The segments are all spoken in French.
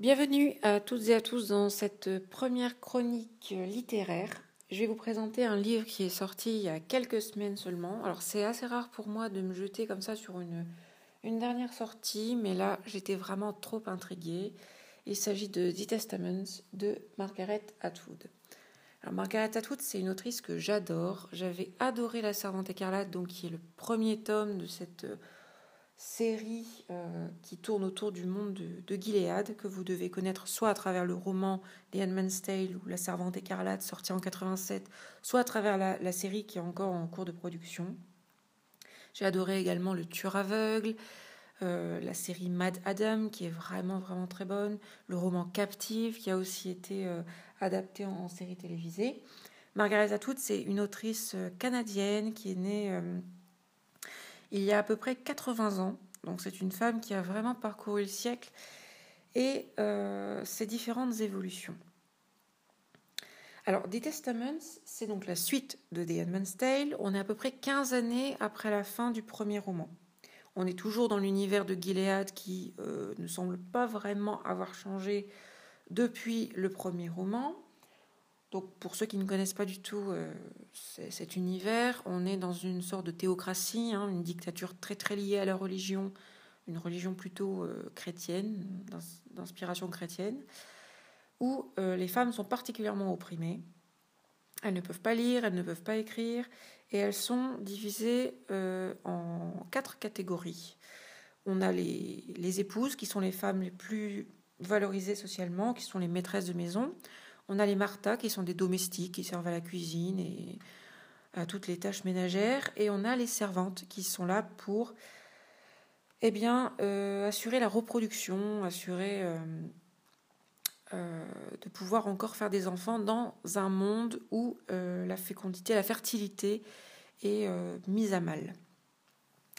Bienvenue à toutes et à tous dans cette première chronique littéraire. Je vais vous présenter un livre qui est sorti il y a quelques semaines seulement. Alors c'est assez rare pour moi de me jeter comme ça sur une, une dernière sortie, mais là j'étais vraiment trop intriguée. Il s'agit de The Testaments de Margaret Atwood. Alors Margaret Atwood, c'est une autrice que j'adore. J'avais adoré La Servante écarlate, donc qui est le premier tome de cette série euh, qui tourne autour du monde de, Gilead, que vous devez connaître soit à travers le roman The Handmaid's Tale ou La Servante écarlate, sorti en 87, soit à travers la, série qui est encore en cours de production. J'ai adoré également Le Tueur aveugle, euh, la série Mad Adam, qui est vraiment, vraiment très bonne, le roman Captive, qui a aussi été euh, adapté en, série télévisée. Margaret Atwood, c'est une autrice canadienne qui est née il y a à peu près 80 ans. Donc c'est une femme qui a vraiment parcouru le siècle et euh, ses différentes évolutions. Alors, The Testaments, c'est donc la suite de The Handmaid's Tale. On est à peu près 15 années après la fin du premier roman. On est toujours dans l'univers de Gilead qui euh, ne semble pas vraiment avoir changé depuis le premier roman. Donc pour ceux qui ne connaissent pas du tout euh, cet univers, on est dans une sorte de théocratie, hein, une dictature très très liée à la religion, une religion plutôt euh, chrétienne, d'inspiration chrétienne, où euh, les femmes sont particulièrement opprimées. Elles ne peuvent pas lire, elles ne peuvent pas écrire, et elles sont divisées en quatre catégories. On a les, les épouses, qui sont les femmes les plus valorisées socialement, qui sont les maîtresses de maison. On a les Martha qui sont des domestiques qui servent à la cuisine et à toutes les tâches ménagères. Et on a les servantes qui sont là pour eh euh, assurer la reproduction, assurer euh, euh, de pouvoir encore faire des enfants dans un monde où la fécondité, la fertilité est mise à mal.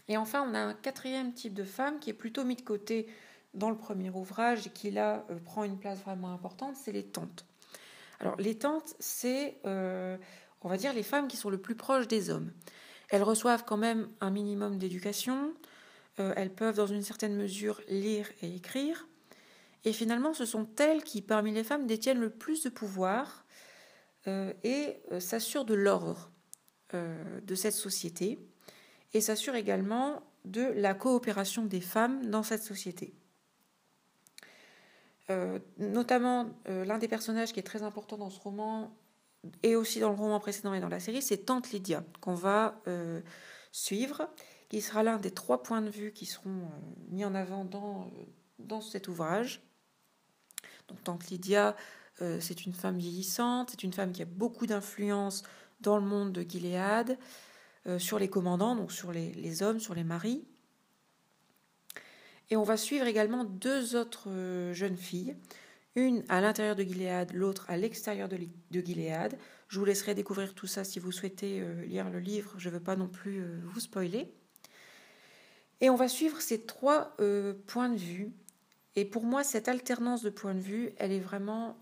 Et enfin, on a un quatrième type de femme qui est plutôt mis de côté dans le premier ouvrage et qui là prend une place vraiment importante, c'est les tantes. Alors les tantes, c'est, euh, on va dire, les femmes qui sont le plus proches des hommes. Elles reçoivent quand même un minimum d'éducation, euh, elles peuvent dans une certaine mesure lire et écrire, et finalement ce sont elles qui, parmi les femmes, détiennent le plus de pouvoir euh, et s'assurent de l'ordre de cette société, et s'assurent également de la coopération des femmes dans cette société. Euh, notamment, euh, l'un des personnages qui est très important dans ce roman, et aussi dans le roman précédent et dans la série, c'est Tante Lydia, qu'on va euh, suivre, qui sera l'un des trois points de vue qui seront mis en avant dans, dans cet ouvrage. Donc, Tante Lydia, c'est une femme vieillissante, c'est une femme qui a beaucoup d'influence dans le monde de Gilead, sur les commandants, donc sur les, les hommes, sur les maris. Et on va suivre également deux autres euh, jeunes filles, une à l'intérieur de Gilead, l'autre à l'extérieur de, Gilead. Je vous laisserai découvrir tout ça si vous souhaitez euh, lire le livre, je ne veux pas non plus euh, vous spoiler. Et on va suivre ces trois points de vue. Et pour moi, cette alternance de points de vue, elle est vraiment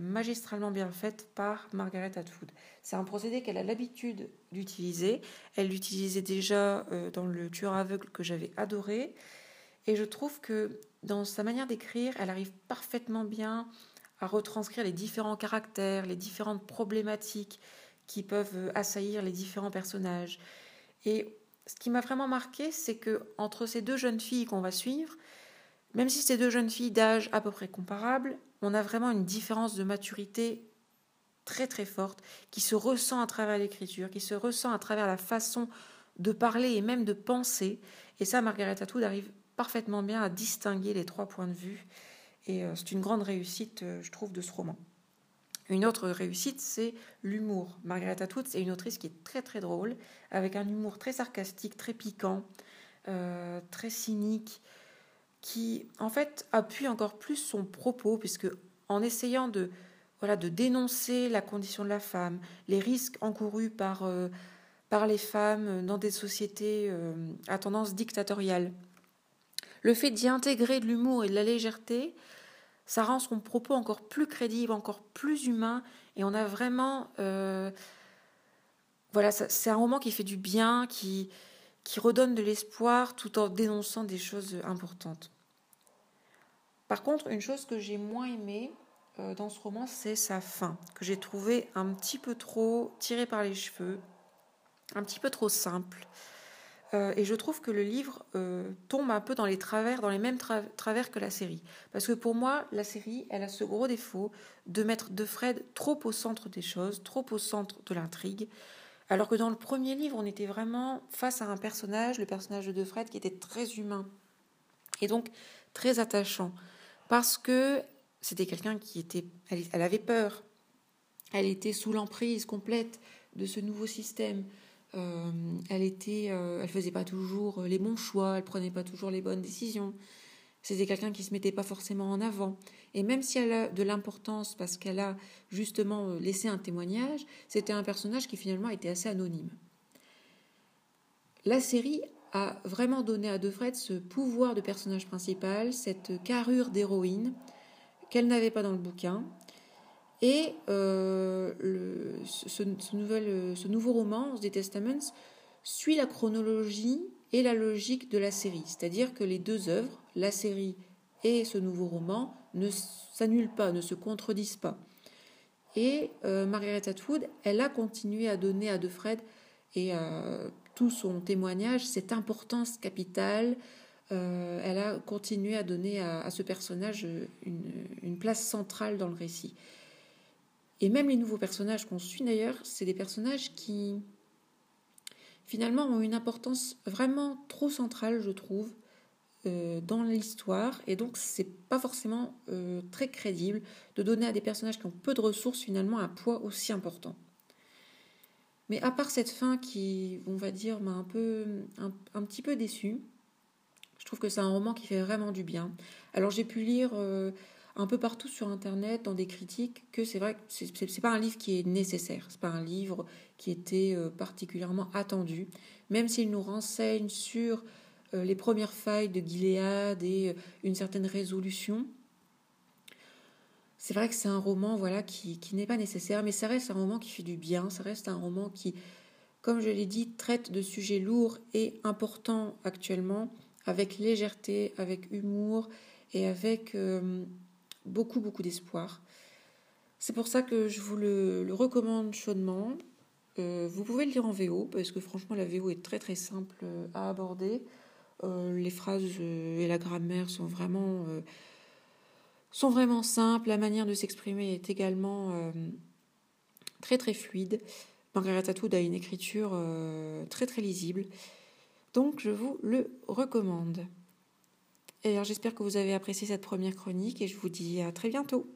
magistralement bien faite par Margaret Atwood. C'est un procédé qu'elle a l'habitude d'utiliser. Elle l'utilisait déjà dans Le Tueur aveugle que j'avais adoré. Et je trouve que dans sa manière d'écrire, elle arrive parfaitement bien à retranscrire les différents caractères, les différentes problématiques qui peuvent assaillir les différents personnages. Et ce qui m'a vraiment marqué, c'est que entre ces deux jeunes filles qu'on va suivre, même si ces deux jeunes filles d'âge à peu près comparable, on a vraiment une différence de maturité très très forte qui se ressent à travers l'écriture, qui se ressent à travers la façon de parler et même de penser. Et ça, Margaret Atwood arrive parfaitement bien à distinguer les trois points de vue. Et euh, c'est une grande réussite, euh, je trouve, de ce roman. Une autre réussite, c'est l'humour. Margaret Atwood, c'est une autrice qui est très très drôle, avec un humour très sarcastique, très piquant, euh, très cynique, qui en fait appuie encore plus son propos, puisque en essayant de, voilà, de dénoncer la condition de la femme, les risques encourus par, par les femmes dans des sociétés à tendance dictatoriale, le fait d'y intégrer de l'humour et de la légèreté, ça rend son propos encore plus crédible, encore plus humain, et on a vraiment... Euh, voilà, c'est un roman qui fait du bien, qui, qui redonne de l'espoir tout en dénonçant des choses importantes. Par contre, une chose que j'ai moins aimée dans ce roman, c'est sa fin, que j'ai trouvé un petit peu trop tirée par les cheveux, un petit peu trop simple. Euh, et je trouve que le livre euh, tombe un peu dans les travers, dans les mêmes travers que la série. Parce que pour moi, la série, elle a ce gros défaut de mettre De Fred trop au centre des choses, trop au centre de l'intrigue. Alors que dans le premier livre, on était vraiment face à un personnage, le personnage de De Fred, qui était très humain et donc très attachant. Parce que c'était quelqu'un qui était. elle avait peur. Elle était sous l'emprise complète de ce nouveau système. Euh, elle était, euh, elle faisait pas toujours les bons choix, elle prenait pas toujours les bonnes décisions. C'était quelqu'un qui se mettait pas forcément en avant. Et même si elle a de l'importance parce qu'elle a justement euh, laissé un témoignage, c'était un personnage qui finalement était assez anonyme. La série a vraiment donné à De Fred ce pouvoir de personnage principal, cette carrure d'héroïne qu'elle n'avait pas dans le bouquin, et euh, ce, ce, nouveau roman, The Testaments, suit la chronologie et la logique de la série. C'est-à-dire que les deux œuvres, la série et ce nouveau roman, ne s'annulent pas, ne se contredisent pas. Et euh, Margaret Atwood, elle a continué à donner à De Fred et à tout son témoignage cette importance capitale. Euh, elle a continué à donner à, ce personnage une, place centrale dans le récit. Et même les nouveaux personnages qu'on suit d'ailleurs, c'est des personnages qui finalement ont une importance vraiment trop centrale, je trouve, euh, dans l'histoire. Et donc, c'est pas forcément euh, très crédible de donner à des personnages qui ont peu de ressources finalement un poids aussi important. Mais à part cette fin qui, on va dire, m'a un un, petit peu déçue, je trouve que c'est un roman qui fait vraiment du bien. Alors j'ai pu lire euh, un peu partout sur Internet, dans des critiques, que c'est vrai que c'est, pas un livre qui est nécessaire, c'est pas un livre qui était euh, particulièrement attendu, même s'il nous renseigne sur euh, les premières failles de Gilead et euh, une certaine résolution. C'est vrai que c'est un roman voilà qui, qui n'est pas nécessaire, mais ça reste un roman qui fait du bien, ça reste un roman qui, comme je l'ai dit, traite de sujets lourds et importants actuellement, avec légèreté, avec humour et avec beaucoup, beaucoup d'espoir. C'est pour ça que je vous le, recommande chaudement. Euh, vous pouvez le lire en VO, parce que franchement, la VO est très très simple euh, à aborder. Euh, les phrases et la grammaire sont vraiment, sont vraiment simples. La manière de s'exprimer est également très très fluide. Margaret Atwood a une écriture très très lisible. Donc je vous le recommande. J'espère que vous avez apprécié cette première chronique et je vous dis à très bientôt.